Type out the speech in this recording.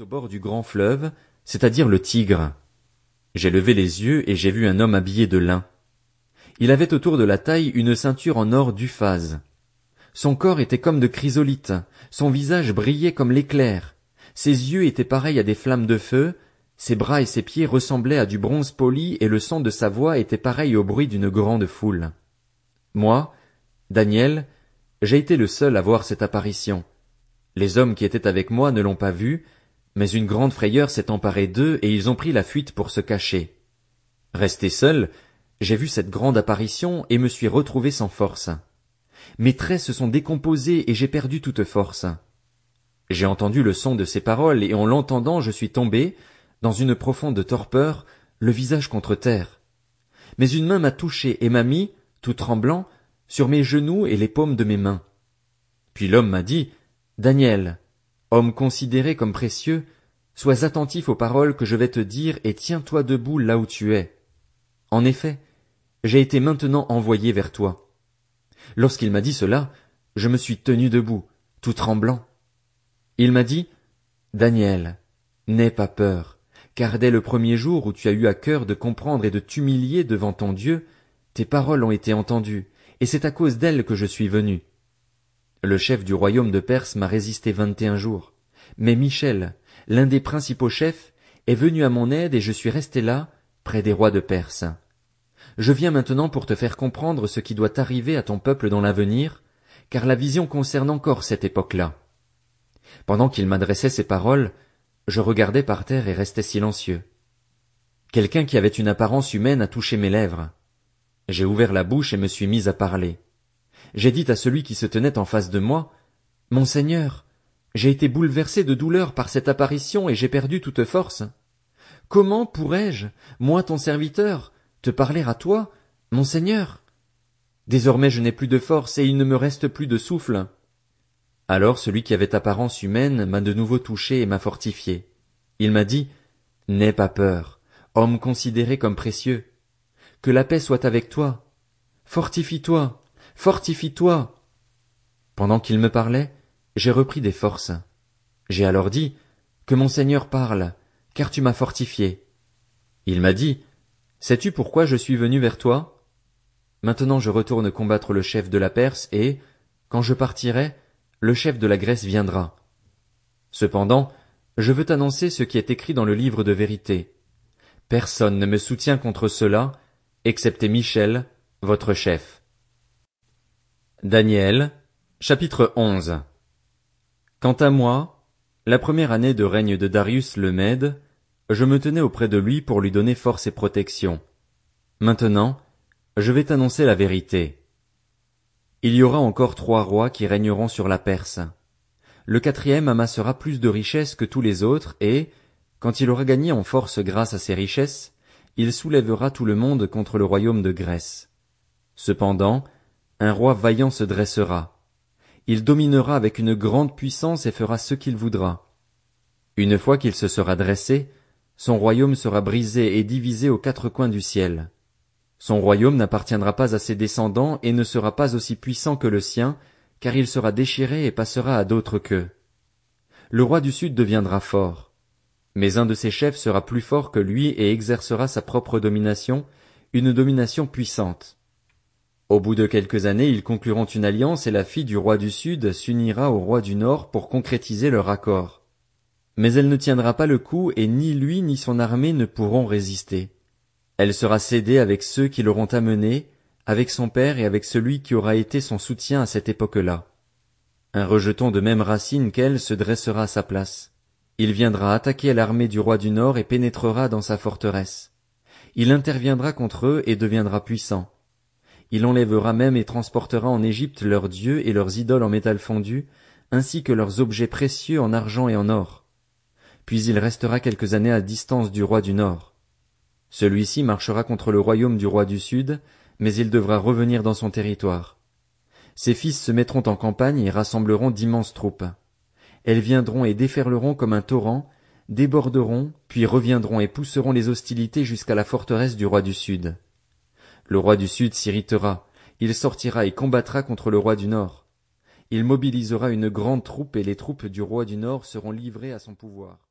au bord du grand fleuve, c'est-à-dire le Tigre. J'ai levé les yeux et j'ai vu un homme habillé de lin. Il avait autour de la taille une ceinture en or d'Uphase. Son corps était comme de chrysolite, son visage brillait comme l'éclair, ses yeux étaient pareils à des flammes de feu, ses bras et ses pieds ressemblaient à du bronze poli et le son de sa voix était pareil au bruit d'une grande foule. Moi, Daniel, j'ai été le seul à voir cette apparition. Les hommes qui étaient avec moi ne l'ont pas vue, mais une grande frayeur s'est emparée d'eux et ils ont pris la fuite pour se cacher. Resté seul, j'ai vu cette grande apparition et me suis retrouvé sans force. Mes traits se sont décomposés et j'ai perdu toute force. J'ai entendu le son de ces paroles et en l'entendant je suis tombé, dans une profonde torpeur, le visage contre terre. Mais une main m'a touché et m'a mis, tout tremblant, sur mes genoux et les paumes de mes mains. Puis l'homme m'a dit, Daniel, homme considéré comme précieux, sois attentif aux paroles que je vais te dire et tiens-toi debout là où tu es. En effet, j'ai été maintenant envoyé vers toi. Lorsqu'il m'a dit cela, je me suis tenu debout, tout tremblant. Il m'a dit, Daniel, n'aie pas peur, car dès le premier jour où tu as eu à cœur de comprendre et de t'humilier devant ton Dieu, tes paroles ont été entendues, et c'est à cause d'elles que je suis venu. Le chef du royaume de Perse m'a résisté vingt et un jours, mais Michel, l'un des principaux chefs, est venu à mon aide et je suis resté là, près des rois de Perse. Je viens maintenant pour te faire comprendre ce qui doit arriver à ton peuple dans l'avenir, car la vision concerne encore cette époque-là. Pendant qu'il m'adressait ces paroles, je regardais par terre et restais silencieux. Quelqu'un qui avait une apparence humaine a touché mes lèvres. J'ai ouvert la bouche et me suis mis à parler. J'ai dit à celui qui se tenait en face de moi, Monseigneur, j'ai été bouleversé de douleur par cette apparition et j'ai perdu toute force. Comment pourrais-je, moi ton serviteur, te parler à toi, Monseigneur? Désormais je n'ai plus de force et il ne me reste plus de souffle. Alors celui qui avait apparence humaine m'a de nouveau touché et m'a fortifié. Il m'a dit, N'aie pas peur, homme considéré comme précieux. Que la paix soit avec toi. Fortifie-toi, fortifie-toi. Pendant qu'il me parlait, j'ai repris des forces. J'ai alors dit, Que mon Seigneur parle, car tu m'as fortifié. Il m'a dit, Sais-tu pourquoi je suis venu vers toi? Maintenant je retourne combattre le chef de la Perse et, quand je partirai, le chef de la Grèce viendra. Cependant, je veux t'annoncer ce qui est écrit dans le livre de vérité. Personne ne me soutient contre cela, excepté Michel, votre chef. Daniel, chapitre 11 Quant à moi, la première année de règne de Darius le Mède, je me tenais auprès de lui pour lui donner force et protection. Maintenant, je vais t'annoncer la vérité. Il y aura encore trois rois qui régneront sur la Perse. Le quatrième amassera plus de richesses que tous les autres et, quand il aura gagné en force grâce à ses richesses, il soulèvera tout le monde contre le royaume de Grèce. Cependant, un roi vaillant se dressera. Il dominera avec une grande puissance et fera ce qu'il voudra. Une fois qu'il se sera dressé, son royaume sera brisé et divisé aux quatre coins du ciel. Son royaume n'appartiendra pas à ses descendants et ne sera pas aussi puissant que le sien, car il sera déchiré et passera à d'autres queues. Le roi du Sud deviendra fort. Mais un de ses chefs sera plus fort que lui et exercera sa propre domination, une domination puissante. Au bout de quelques années, ils concluront une alliance et la fille du roi du Sud s'unira au roi du Nord pour concrétiser leur accord. Mais elle ne tiendra pas le coup et ni lui ni son armée ne pourront résister. Elle sera cédée avec ceux qui l'auront amenée, avec son père et avec celui qui aura été son soutien à cette époque-là. Un rejeton de même racine qu'elle se dressera à sa place. Il viendra attaquer l'armée du roi du Nord et pénétrera dans sa forteresse. Il interviendra contre eux et deviendra puissant. Il enlèvera même et transportera en Égypte leurs dieux et leurs idoles en métal fondu, ainsi que leurs objets précieux en argent et en or. Puis il restera quelques années à distance du roi du Nord. Celui-ci marchera contre le royaume du roi du Sud, mais il devra revenir dans son territoire. Ses fils se mettront en campagne et rassembleront d'immenses troupes. Elles viendront et déferleront comme un torrent, déborderont, puis reviendront et pousseront les hostilités jusqu'à la forteresse du roi du Sud. Le roi du Sud s'irritera, il sortira et combattra contre le roi du Nord. Il mobilisera une grande troupe et les troupes du roi du Nord seront livrées à son pouvoir.